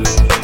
Lulu.